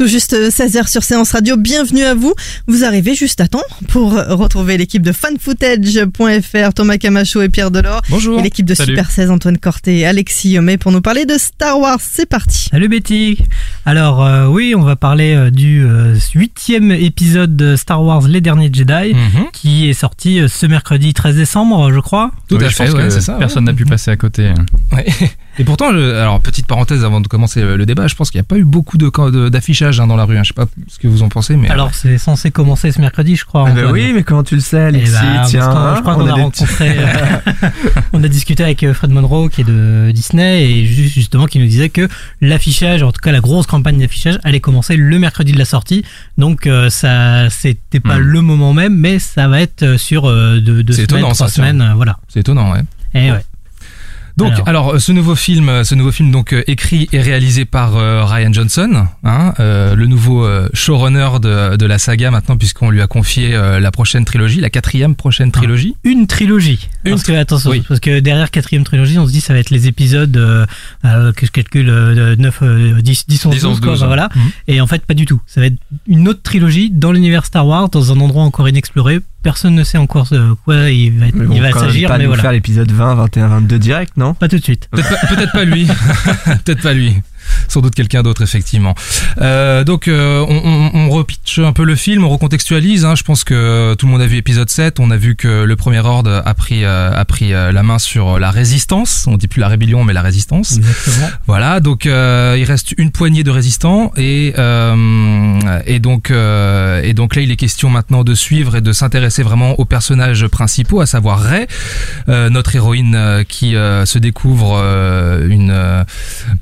Tout juste 16h sur Séance Radio, bienvenue à vous. Vous arrivez juste à temps pour retrouver l'équipe de fanfootage.fr, Thomas Camacho et Pierre Delors. Bonjour. Et l'équipe de Salut. Super 16, Antoine Corté et Alexis Yomé pour nous parler de Star Wars. C'est parti. Salut Betty Alors euh, oui, on va parler euh, du euh, huitième épisode de Star Wars Les Derniers Jedi, Mhm. qui est sorti euh, ce mercredi 13 décembre, je crois. Tout Oui, à je fait, pense ouais, que c'est ça. Personne n'a pu passer à côté. Ouais. Et pourtant, je- alors petite parenthèse avant de commencer le, débat, je pense qu'il n'y a pas eu beaucoup de camp- de- d'affichage hein, dans la rue. hein. Je sais pas ce que vous en pensez, mais Alors c'est censé commencer ce mercredi, je crois. Ah bah oui, mais comment tu le sais, Eh Alexis parce Tiens, hein, je crois on qu'on a, a des- rencontré, euh, on a discuté avec euh, Fred Monroe qui est de Disney et ju- justement qui nous disait que l'affichage, en tout cas la grosse campagne d'affichage, allait commencer le mercredi de la sortie. Donc euh, ça, c'était pas Hmm. le moment même, mais ça va être euh, sur euh, deux, deux C'est semaines, étonnant, trois ça, semaines, euh, voilà. c'est étonnant, ouais. Et ouais. Donc, Alors. alors, ce nouveau film, euh, ce nouveau film donc euh, écrit et réalisé par euh, Ryan Johnson, hein, euh, le nouveau euh, showrunner de, de la saga maintenant, puisqu'on lui a confié euh, la prochaine trilogie, la quatrième prochaine trilogie. Une trilogie. Une parce que, attention, oui. parce que derrière quatrième trilogie, on se dit ça va être les épisodes euh, euh, que je calcule euh, de 9, euh, 10, 10, 11, 10, 11, 12, quoi, 12, enfin, voilà. Mhm. Et en fait, pas du tout. Ça va être une autre trilogie dans l'univers Star Wars, dans un endroit encore inexploré. Personne ne sait encore ce- quoi il va, être- Mais bon, il va s'agir, pas mais nous voilà. faire l'épisode 20, 21, 22 direct, non? Pas tout de suite. Peut-être pas, peut-être pas lui. peut-être pas lui. Sans doute quelqu'un d'autre, effectivement. Euh, donc, euh, on, on, on repitche un peu le film, on recontextualise. Hein. Je pense que tout le monde a vu épisode 7. On a vu que le premier ordre a pris, euh, a pris la main sur la résistance. On dit plus la rébellion, mais la résistance. Exactement. Voilà, donc il reste une poignée de résistants et et donc et donc là il est question maintenant de suivre et de s'intéresser vraiment aux personnages principaux, à savoir euh, notre héroïne qui se découvre une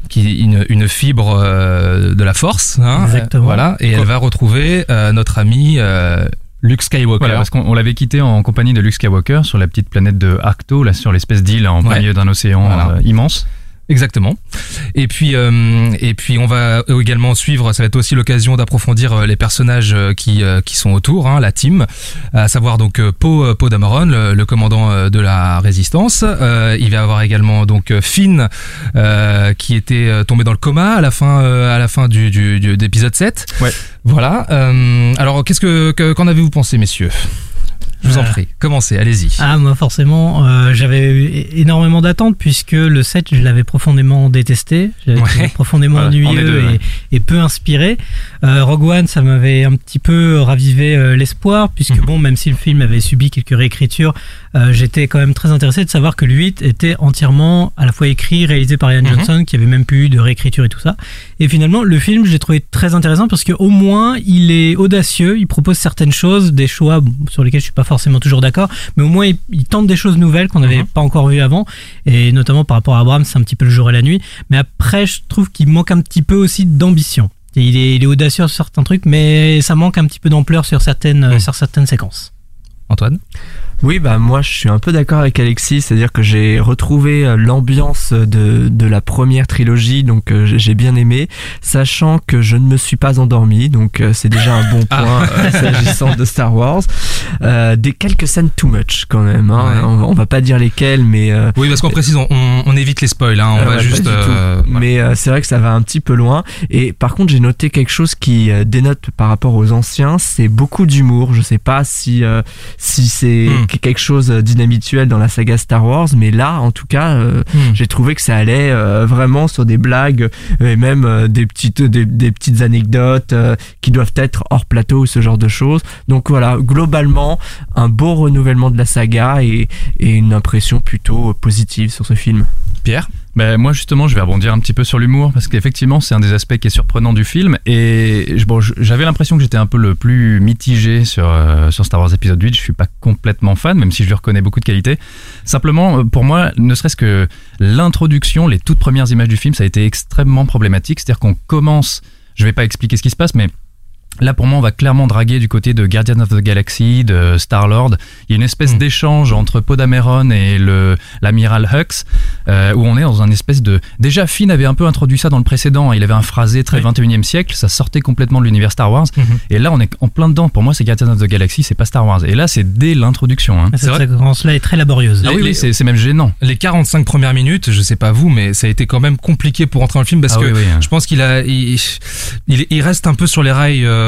qui une, une fibre euh, de la force, hein, Exactement. Euh, voilà, et elle va retrouver euh, notre ami euh, Luke Skywalker. Voilà, parce qu'on on l'avait quitté en compagnie de Luke Skywalker sur la petite planète de Arcto, là sur l'espèce d'île en plein Ouais. milieu d'un océan Voilà. euh, immense. Exactement. Et puis euh, et puis on va également suivre. Ça va être aussi l'occasion d'approfondir euh, les personnages euh, qui euh, qui sont autour, hein, la team, à savoir donc Poe Poe Dameron, le, le commandant de la résistance. Euh, il va y avoir également donc Finn euh, qui était tombé dans le coma à la fin euh, à la fin du, du, du- d'épisode 7. Ouais. Voilà. Euh, alors qu'est-ce que que- qu'en avez-vous pensé, messieurs? Je vous en prie. Commencez. Allez-y. Ah, moi, forcément, euh, j'avais eu énormément d'attentes puisque le 7, je l'avais profondément détesté. J'avais Ouais. profondément Voilà, ennuyeux deux, et, ouais. et peu inspiré. Euh, Rogue One, ça m'avait un petit peu ravivé euh, l'espoir puisque, Mhm. bon, même si le film avait subi quelques réécritures, j'étais quand même très intéressé de savoir que le 8 était entièrement à la fois écrit, réalisé par Ian Mhm. Johnson, qui avait même plus eu de réécriture et tout ça. Et finalement, le film, je l'ai trouvé très intéressant parce que au moins, il est audacieux, il propose certaines choses, des choix bon, sur lesquels je suis pas forcément toujours d'accord, mais au moins, il, il tente des choses nouvelles qu'on n'avait Mhm. pas encore vues avant, et notamment par rapport à Abrams, c'est un petit peu le jour et la nuit. Mais après, je trouve qu'il manque un petit peu aussi d'ambition. Il est, il est audacieux sur certains trucs, mais ça manque un petit peu d'ampleur sur certaines, Mhm. sur certaines séquences. Antoine? Oui, bah moi je suis un peu d'accord avec Alexis, c'est-à-dire que j'ai retrouvé euh, l'ambiance de, de la première trilogie, donc euh, j'ai- bien aimé, sachant que je ne me suis pas endormi, donc euh, c'est déjà un bon Ah. point s'agissant de Star Wars. Euh, des quelques scènes too much quand même, hein. Ouais. on, va- on va pas dire lesquelles, mais euh, Oui, parce qu'on précise, on, on- évite les spoils. Hein. On Euh, va ouais, juste. euh. Mais euh, c'est vrai que ça va un petit peu loin. Et par contre, j'ai noté quelque chose qui dénote par rapport aux anciens, c'est beaucoup d'humour. Je sais pas si euh, si c'est Hmm. Quelque chose d'inhabituel dans la saga Star Wars, mais là, en tout cas, euh, Hmm. j'ai trouvé que ça allait euh, vraiment sur des blagues euh, et même euh, des petites des, des petites anecdotes euh, qui doivent être hors plateau ou ce genre de choses. Donc voilà, globalement, un beau renouvellement de la saga et, et une impression plutôt positive sur ce film. Pierre? Ben, moi justement, je vais rebondir un petit peu sur l'humour parce qu'effectivement, c'est un des aspects qui est surprenant du film. Et j'avais l'impression que j'étais un peu le plus mitigé sur, euh, Star Wars épisode 8. Je suis pas complètement fan, même si je lui reconnais beaucoup de qualités. Simplement, euh, pour moi, ne serait-ce que l'introduction, les toutes premières images du film, ça a été extrêmement problématique. C'est-à-dire qu'on commence, je vais pas expliquer ce qui se passe, mais Là, pour moi, on va clairement draguer du côté de Guardian of the Galaxy, de Star-Lord. Il y a une espèce Mm. d'échange entre Poe Dameron et le l'amiral Hux, euh, où on est dans un espèce de... Déjà, Finn avait un peu introduit ça dans le précédent. Il avait un phrasé très Oui. 21e siècle. Ça sortait complètement de l'univers Star Wars. Mhm. Et là, on est en plein dedans. Pour moi, c'est Guardian of the Galaxy, c'est pas Star Wars. Et là, c'est dès l'introduction. hein. Cette séquence-là est très laborieuse. Ah oui, Les- c'est c'est même gênant. Les 45 premières minutes, je sais pas vous, mais ça a été quand même compliqué pour entrer dans le film parce Ah que oui, oui, hein. je pense qu'il a, il, il, il reste un peu sur les rails euh,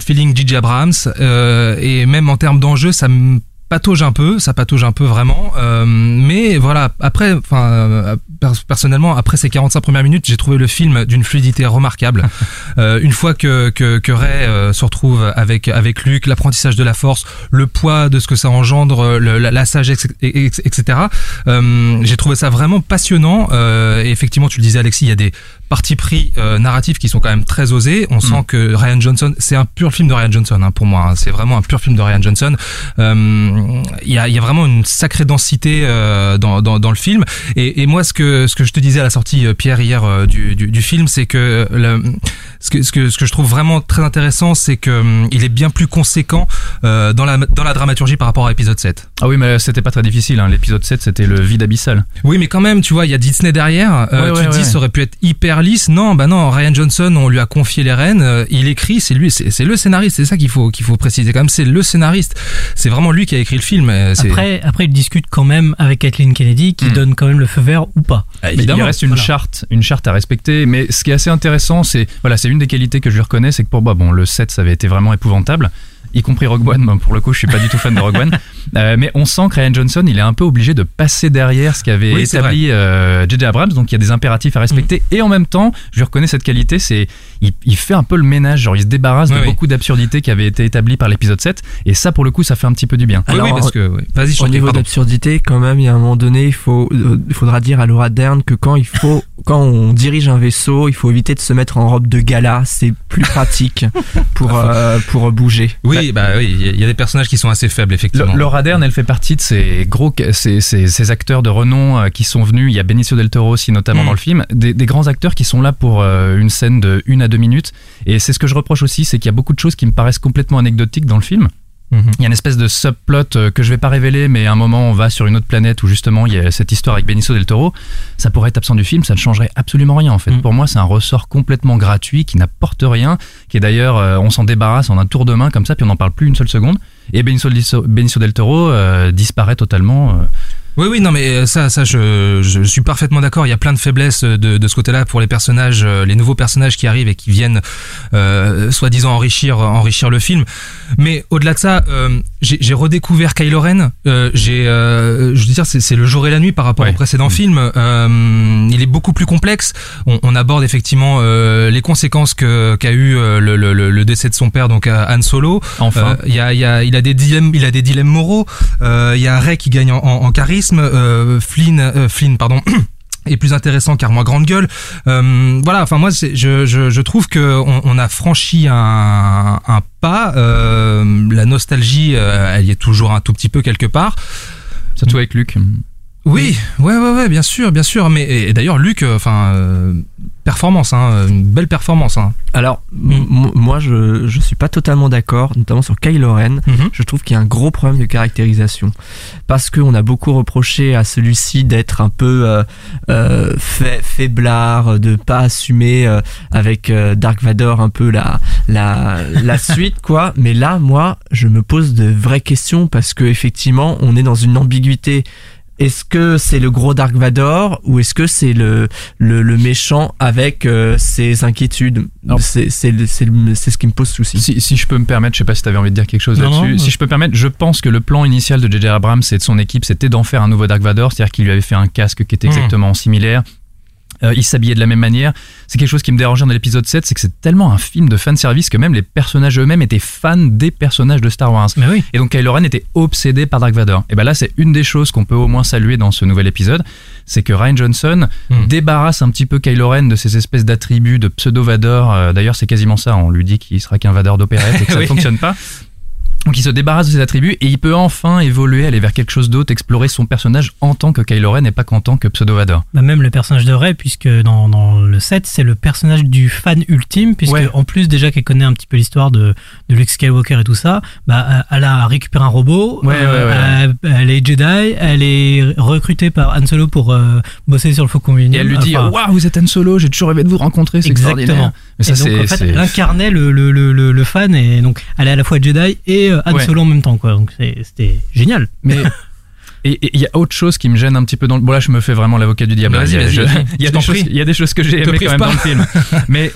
feeling J.J. Abrams euh, et même en termes d'enjeu, ça me patauge un peu, ça patauge un peu vraiment. Euh, mais voilà, après, enfin, euh, per- personnellement, après ces 45 premières minutes, j'ai trouvé le film d'une fluidité remarquable. Euh, une fois que que, que Ray euh, se retrouve avec avec Luke, l'apprentissage de la Force, le poids de ce que ça engendre, le, la, la sagesse, etc. Euh, j'ai trouvé ça vraiment passionnant. Euh, et effectivement, tu le disais, Alexis, il y a des partis pris euh, narratifs qui sont quand même très osés. On sent que Ryan Johnson, c'est un pur film de Ryan Johnson hein, pour moi. hein. C'est vraiment un pur film de Ryan Johnson. Euh, Il y, a, il y a vraiment une sacrée densité euh, dans, dans, dans le film. Et, et moi, ce que ce que je te disais à la sortie, euh, Pierre, hier du, du, du film, c'est que le, ce que ce que ce que je trouve vraiment très intéressant, c'est que hum, il est bien plus conséquent dans la dans la dramaturgie par rapport à l'épisode 7. Ah oui, mais c'était pas très difficile. hein. L'épisode 7, c'était le vide abyssal. Oui, mais quand même, tu vois, il y a Disney derrière. Ouais, tu ouais, te dis, ça aurait pu être hyper lisse. Non, bah non. Ryan Johnson, on lui a confié les rênes. euh, il écrit, c'est lui, c'est le scénariste. C'est ça qu'il faut qu'il faut préciser quand même. C'est le scénariste. C'est vraiment lui qui a écrit le film. euh, Après, après, il discute quand même avec Kathleen Kennedy qui Hmm. donne quand même le feu vert ou pas. Ah, évidemment. il reste une voilà. charte, une charte à respecter. Mais ce qui est assez intéressant, c'est voilà, c'est une des qualités que je lui reconnais, c'est que pour moi, bon, le 7, ça avait été vraiment épouvantable, y compris Rogue One. Bon, pour le coup, je suis pas du tout fan de Rogue One, Euh, mais on sent que Ryan Johnson, il est un peu obligé de passer derrière ce qu'avait Oui, établi euh, J.J. Abrams. Donc il y a des impératifs à respecter. Et en même temps, je lui reconnais cette qualité, c'est il, il fait un peu le ménage, genre il se débarrasse Oui, de oui. beaucoup d'absurdités qui avaient été établies par l'épisode 7. Et ça, pour le coup, ça fait un petit peu du bien. Alors, oui, parce que vas-y, Au niveau d'absurdité, quand même, il y a un moment donné, il faut, euh, il faudra dire à Laura Dern que quand il faut, quand on dirige un vaisseau, il faut éviter de se mettre en robe de gala. C'est plus pratique pour euh, pour bouger. Oui, bah oui, il y a- il y a des personnages qui sont assez faibles, effectivement. Le- Laura Dern, elle fait partie de ces gros, ces, ces, ces acteurs de renom euh, qui sont venus. Il y a Benicio del Toro aussi, notamment Mm. dans le film. Des, des grands acteurs qui sont là pour euh, une scène de une à deux minutes. Et c'est ce que je reproche aussi, c'est qu'il y a beaucoup de choses qui me paraissent complètement anecdotiques dans le film. Mhm. Il y a une espèce de subplot euh, que je vais pas révéler, mais à un moment on va sur une autre planète où justement il y a cette histoire avec Benicio del Toro. Ça pourrait être absent du film, ça ne changerait absolument rien en fait. Mm. Pour moi, c'est un ressort complètement gratuit qui n'apporte rien, qui est d'ailleurs, euh, on s'en débarrasse en un tour de main comme ça, puis on n'en parle plus une seule seconde. Et Benicio, Benicio del Toro euh, disparaît totalement. euh. Oui, oui, non, mais euh, ça, ça, je, je suis parfaitement d'accord. Il y a plein de faiblesses euh, de, de ce côté-là pour les personnages, euh, les nouveaux personnages qui arrivent et qui viennent, soi-disant enrichir, enrichir le film. Mais au-delà de ça, j'ai redécouvert Kylo Ren. Euh, j'ai, euh, je veux dire, c'est le jour et la nuit par rapport Ouais. au précédent film. Euh, il est beaucoup plus complexe. On, on aborde effectivement euh, les conséquences que qu'a eu euh, le, le, le- le décès de son père, donc à Han Solo. Enfin, Euh, il y a, y a, il a des dilemmes, il a des dilemmes moraux. Euh, Il y a Ray qui gagne en, en- en charisme. Euh, Flynn, euh, Flynn, pardon. est plus intéressant car moins grande gueule. Euh, voilà, enfin moi je, je, je trouve que on, on a franchi un, un pas. Euh, la nostalgie, euh, elle y est toujours un tout petit peu quelque part. surtout avec Luc. Oui, ouais, ouais, ouais, bien sûr, bien sûr. Mais et, et d'ailleurs, Luc, euh, enfin, euh, performance, hein, une belle performance. Hein. Alors, Mm. moi, je je suis pas totalement d'accord, notamment sur Kylo Ren. Mhm. Je trouve qu'il y a un gros problème de caractérisation parce qu'on a beaucoup reproché à celui-ci d'être un peu euh, euh, fa- faiblard, de pas assumer euh, avec Dark Vador un peu la la la suite quoi. Mais là, moi, je me pose de vraies questions parce que effectivement, on est dans une ambiguïté. Est-ce que c'est le gros Dark Vador ou est-ce que c'est le, le, le méchant avec euh, ses inquiétudes? C'est c'est ce qui me pose souci. Si, si je peux me permettre, je sais pas si tu avais envie de dire quelque chose là-dessus. si je peux me permettre, je pense que le plan initial de J.J. Abrams et de son équipe, c'était d'en faire un nouveau Dark Vador, c'est-à-dire qu'il lui avait fait un casque qui était Mm. exactement similaire. Euh, ils s'habillaient de la même manière. C'est quelque chose qui me dérangeait dans l'épisode 7, c'est que c'est tellement un film de fan service que même les personnages eux-mêmes étaient fans des personnages de Star Wars. Mais oui. Et donc Kylo Ren était obsédé par Dark Vador. Et ben là, c'est une des choses qu'on peut au moins saluer dans ce nouvel épisode, c'est que Ryan Johnson Hmm. débarrasse un petit peu Kylo Ren de ces espèces d'attributs de pseudo Vador. Euh, D'ailleurs, c'est quasiment ça. On lui dit qu'il sera qu'un Vador d'opérette et que ça ne Oui. fonctionne pas. Donc il se débarrasse de ses attributs et il peut enfin évoluer, aller vers quelque chose d'autre, explorer son personnage en tant que Kylo Ren et pas qu'en tant que pseudo Vador. Bah, même le personnage de Rey, puisque dans, dans le set, c'est le personnage du fan ultime, puisque Ouais. en plus déjà qu'elle connaît un petit peu l'histoire de, de Luke Skywalker et tout ça, bah, elle a récupéré un robot, Ouais, euh, elle, elle est Jedi, elle est recrutée par Han Solo pour euh, bosser sur le Faucon Millennium. Et elle lui dit Enfin, Waouh, vous êtes Han Solo, j'ai toujours rêvé de vous rencontrer, c'est Exactement. extraordinaire. Mais ça, et donc, en fait, elle incarnait le, le, le, le fan et donc elle est à la fois Jedi et euh, Han Ouais. Solo en même temps quoi. Donc c'était génial. Mais et il y a autre chose qui me gêne un petit peu dans le. Bon là, je me fais vraiment l'avocat du diable. Vas-y, Il y a- des choses. prie. Il y a des choses que j'ai aimées quand même pas. dans le film. Mais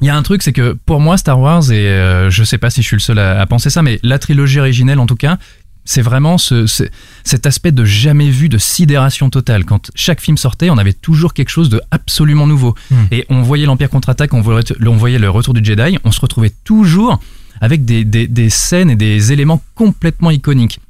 il y a un truc, c'est que pour moi, Star Wars et euh, je sais pas si je suis le seul à, à penser ça, mais la trilogie originelle en tout cas. C'est vraiment ce, ce- cet aspect de jamais vu, de sidération totale. Quand chaque film sortait, on avait toujours quelque chose de absolument nouveau. Hmm. Et on voyait l'Empire contre-attaque, on voyait, on voyait le retour du Jedi, on se retrouvait toujours avec des, des, des scènes et des éléments complètement iconiques.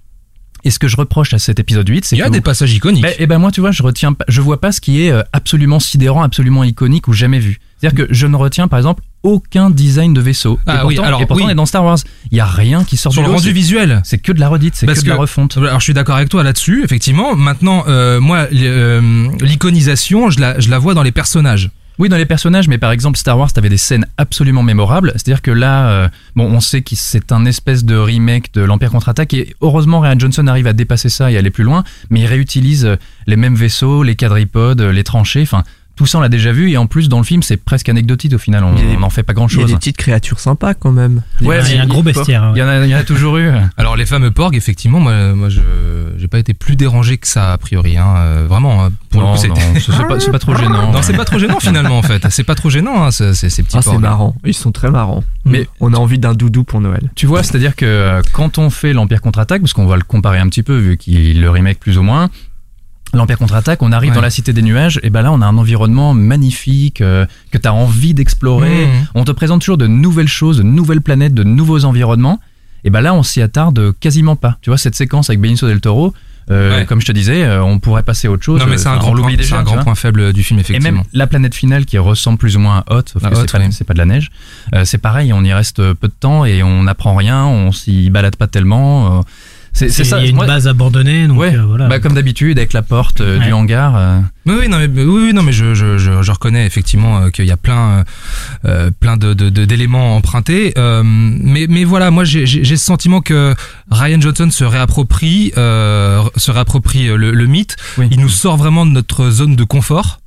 Et ce que je reproche à cet épisode 8, c'est Il y a que des passages iconiques. ben, et ben moi, tu vois, je retiens, je vois pas ce qui est euh, absolument sidérant, absolument iconique ou jamais vu. C'est-à-dire que je ne retiens, par exemple, aucun design de vaisseau. Ah et pourtant, oui, alors, et pourtant, oui. on est dans Star Wars. Il y a rien qui sort Sur du le lot, rendu visuel. C'est que de la redite, c'est que, Parce de la que- refonte. Alors je suis d'accord avec toi là-dessus, effectivement. Maintenant, euh, moi, euh, l'iconisation, je la, je la vois dans les personnages. Oui, dans les personnages, mais par exemple, Star Wars, t'avais des scènes absolument mémorables. C'est-à-dire que là, euh, bon, on sait que c'est un espèce de remake de l'Empire contre-attaque et heureusement, Ryan Johnson arrive à dépasser ça et aller plus loin, mais il réutilise les mêmes vaisseaux, les quadripodes, les tranchées, enfin, tout ça on l'a déjà vu et en plus, dans le film, c'est presque anecdotique au final, on Il y n'en fait pas Il y a des petites créatures sympas quand même. Ouais, il y a un gros bestiaire. Il y, en a, il y en a toujours eu. Alors les fameux porgs, effectivement, moi, moi, je j'ai pas été plus dérangé que ça a priori. Hein. Euh, vraiment, hein. pour non, le coup, c'est pas, trop gênant. Non, c'est pas trop gênant finalement en fait. C'est pas trop gênant, hein, ce- ces, ces petits Ah, c'est porgs. marrant. Ils sont très marrants. Mais- on a envie d'un doudou pour Noël. Tu vois, c'est-à-dire que euh, quand on fait l'Empire contre-attaque, parce qu'on va le comparer un petit peu vu qu'il le remake plus ou moins, l'Empire contre-attaque, on arrive Ouais. dans la cité des nuages, et ben là on a un environnement magnifique euh, que tu as envie d'explorer. Mmh. On te présente toujours de nouvelles choses, de nouvelles planètes, de nouveaux environnements. Et ben là on s'y attarde quasiment pas. Tu vois cette séquence avec Benicio del Toro, euh, Ouais. comme je te disais, euh, on pourrait passer à autre chose. Non mais c'est un grand, point, déjà. un grand faible du film Et effectivement. même la planète finale qui ressemble plus ou moins à Hoth, sauf que Hoth, c'est pas, de la neige, euh, c'est pareil, on y reste peu de temps et on n'apprend rien, on s'y balade pas tellement. C'est c'est Il ça. y a une moi- base abandonnée, donc ouais, euh, voilà. bah, comme d'habitude avec la porte euh, Ouais. du hangar. euh, Oui, oui, non, mais, oui, non, mais je, je, je, je reconnais effectivement euh, qu'il y a plein, plein de, d'éléments empruntés. Mais, mais voilà, moi j'ai, ce sentiment que Ryan Johnson se réapproprie, euh, se réapproprie le, le mythe. Oui. Il nous sort vraiment de notre zone de confort.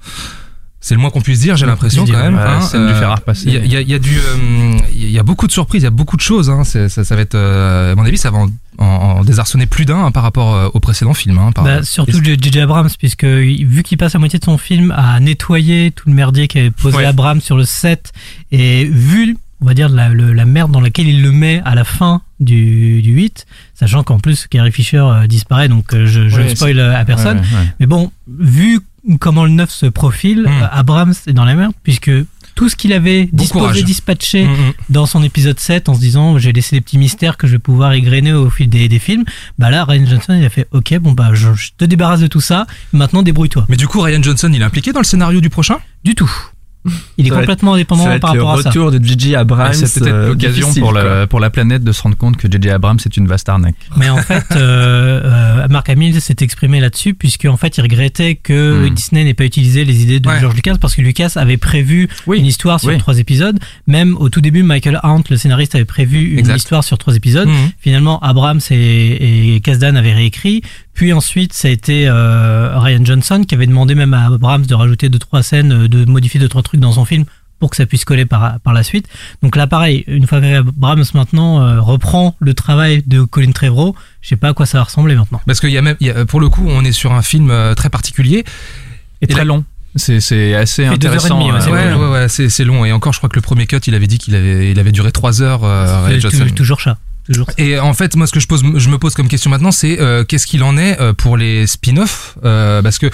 C'est le moins qu'on puisse dire, j'ai l'impression quand même. ouais, hein. scène du fer à repasser. Il y a, il y a- il y a du, euh, il y a beaucoup de surprises, il y a beaucoup de choses. Hein. C'est- Ça, ça va être, euh, à mon avis, ça va en, en, en désarçonner plus d'un hein, par rapport euh, au précédent film. Hein, par- Bah, surtout J.J. Abrams, puisque vu qu'il passe la moitié de son film à nettoyer tout le merdier qu'avait posé Ouais. Abrams sur le set, et vu, on va dire, la, le- la merde dans laquelle il le met à la fin du, du 8, sachant qu'en plus Carrie Fisher euh, disparaît, donc euh, je, je Ouais, ne spoil euh, à personne. ouais, ouais. Mais bon, vu comment le 9 se profile, Mm. euh, Abrams est dans la merde, puisque tout ce qu'il avait disposé, courage. dispatché Mm, mm. dans son épisode 7 en se disant j'ai laissé des petits mystères que je vais pouvoir égrener au fil des, des films, bah là Ryan Johnson il a fait ok bon bah je, je te débarrasse de tout ça, maintenant débrouille-toi. Mais du coup, Ryan Johnson, il est impliqué dans le scénario du prochain? Du tout. Il est Ça va être- complètement indépendant ça va être par le rapport à ça. retour de Gigi Abrams. Ah, c'est peut-être euh, l'occasion pour, la, pour la planète de se rendre compte que J.J. Abrams c'est une vaste arnaque. Mais en fait, euh, euh, Mark Hamill s'est exprimé là-dessus puisque en fait il regrettait que Hmm. Disney n'ait pas utilisé les idées de Ouais. George Lucas parce que Lucas avait prévu Oui. une histoire sur Oui. trois épisodes. Même au tout début, Michael Hunt, le scénariste, avait prévu une Exact. histoire sur trois épisodes. Mhm. Finalement, Abrams et, et Kasdan avaient réécrit. Puis ensuite, ça a été euh, Ryan Johnson qui avait demandé même à Abrams de rajouter deux trois scènes, de modifier deux trois trucs dans son film pour que ça puisse coller par, par la suite. Donc là, pareil, une fois que Abrams maintenant euh, reprend le travail de Colin Trevorrow, je sais pas à quoi ça va ressembler maintenant. Parce qu'il y a même, il y a- pour le coup, on est sur un film euh, très particulier. Et, très là- long. C'est c'est assez Fait deux heures et intéressant. demie, ouais, c'est ouais, long. ouais, ouais, c'est, c'est long. Et encore, je crois que le premier cut, il avait dit qu'il avait, il avait duré trois heures. euh, Ryan Tou- Johnson. toujours ça. Toujours ça. Et en fait, moi, ce que je pose, je me pose comme question maintenant, c'est euh, qu'est-ce qu'il en est pour les spin-offs euh, Parce que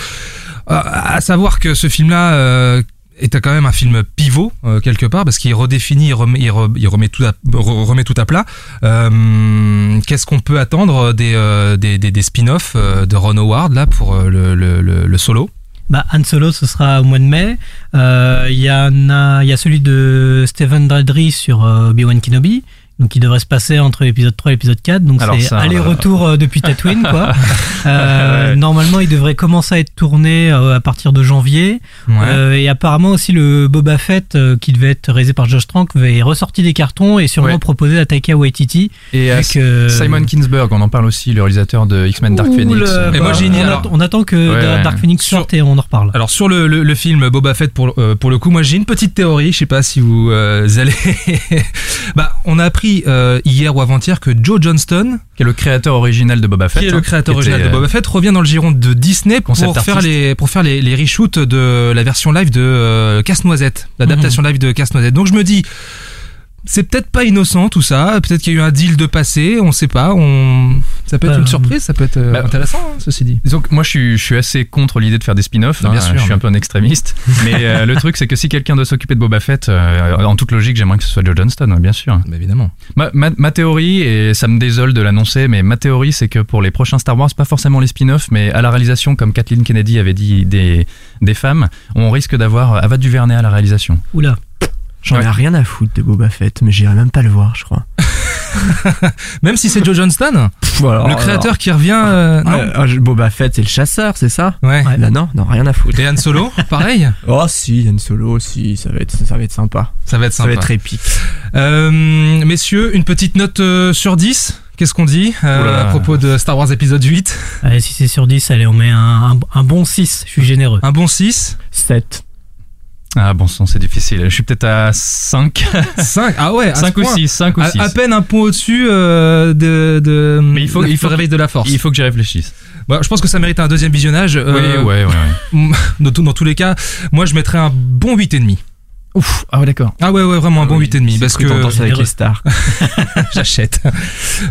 Euh, à savoir que ce film-là euh, est quand même un film pivot euh, quelque part parce qu'il redéfinit, il remet, il tout à, plat. Euh, Qu'est-ce qu'on peut attendre des, euh, des, des, spin-offs de Ron Howard là pour le, le, solo? Bah, Han Solo, ce sera au mois de mai. Il y a, y a celui de Stephen Daldry sur Obi-Wan Kenobi. Donc, il devrait se passer entre l'épisode 3 et l'épisode 4. Donc, c'est aller-retour euh, depuis Tatooine, quoi. Euh, Ouais. Normalement, il devrait commencer à être tourné euh, à partir de janvier. Ouais. Et apparemment aussi le Boba Fett, qui devait être réalisé par Josh Trank, est ressorti des cartons et sûrement Ouais. proposé à Taika Waititi. Et Simon Kingsburg, on en parle aussi, le réalisateur de X-Men Dark Phoenix. le- Et moi, j'ai une- on, alors- attend, on attend que. Dark Phoenix Sur- sorte et on en reparle. Alors sur le, le, le film Boba Fett pour, pour le coup, moi j'ai une petite théorie, je sais pas si vous allez... bah, on a appris euh, hier ou avant-hier que Joe Johnston, qui est le créateur original de Boba Fett. qui est le hein, créateur qui original de Boba Fett, revient dans le giron de Disney pour faire, les, pour faire les, les reshoots de la version live de euh, Casse-Noisette, l'adaptation live de Casse-Noisette. Donc je me dis, c'est peut-être pas innocent tout ça, peut-être qu'il y a eu un deal de passé, on sait pas, on... ça peut être Bah, une surprise, ça peut être euh, bah, intéressant, hein, ceci dit. Donc moi je suis, je suis assez contre l'idée de faire des spin-offs, hein, sûr, je suis mais- un peu un extrémiste, mais euh, le truc c'est que si quelqu'un doit s'occuper de Boba Fett, euh, en toute logique j'aimerais que ce soit Joe Johnston, ouais, bien sûr. Bah, évidemment. Ma, ma, ma théorie, et ça me désole de l'annoncer, mais ma théorie c'est que pour les prochains Star Wars, pas forcément les spin-offs, mais à la réalisation, comme Kathleen Kennedy avait dit des, des femmes, on risque d'avoir Ava DuVernay à la réalisation. Oula. J'en ai rien à foutre de Boba Fett, mais j'irai même pas le voir, je crois. Même si c'est Joe Johnston, le créateur qui revient... euh, non Ah, Boba Fett, c'est le chasseur, c'est ça Ouais. Ouais. Bah non, non, rien à foutre. Et Han Solo, pareil, Oh si, Yann Solo, si, ça va être, ça va être sympa. ça va être Ça sympa. va être épique. Euh, messieurs, une petite note euh, sur 10 Qu'est-ce qu'on dit euh, à propos de Star Wars épisode 8 Allez, si c'est sur 10, allez, on met un, un, un bon 6. Je suis généreux. Un bon 6 7. Ah bon sang, c'est difficile. Je suis peut-être à 5, 5 Ah ouais, à ce 5 ou point. 6, 5 ou À, 6. à peine un point au-dessus euh, de, de Mais il faut- il faut réveil de la force. Il faut que j'y réfléchisse. Bah, je pense que ça mérite un deuxième visionnage. euh, oui, ouais, ouais, ouais. dans, dans tous les cas, moi je mettrais un bon 8,5. Ouf, ah ouais, d'accord. Ah ouais, ouais, vraiment un bon oui, 8,5 C'est parce ce que ça avec les stars. j'achète.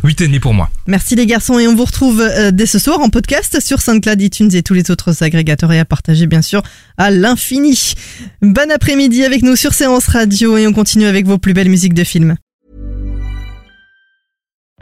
8,5 pour moi. Merci les garçons et on vous retrouve euh, dès ce soir en podcast sur SoundCloud, iTunes et tous les autres agrégateurs et à partager bien sûr à l'infini. Bon après-midi avec nous sur Séance Radio et on continue avec vos plus belles musiques de films.